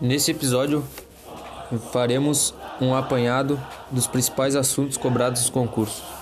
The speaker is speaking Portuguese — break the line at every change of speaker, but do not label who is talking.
Nesse episódio, faremos um apanhado dos principais assuntos cobrados nos concursos.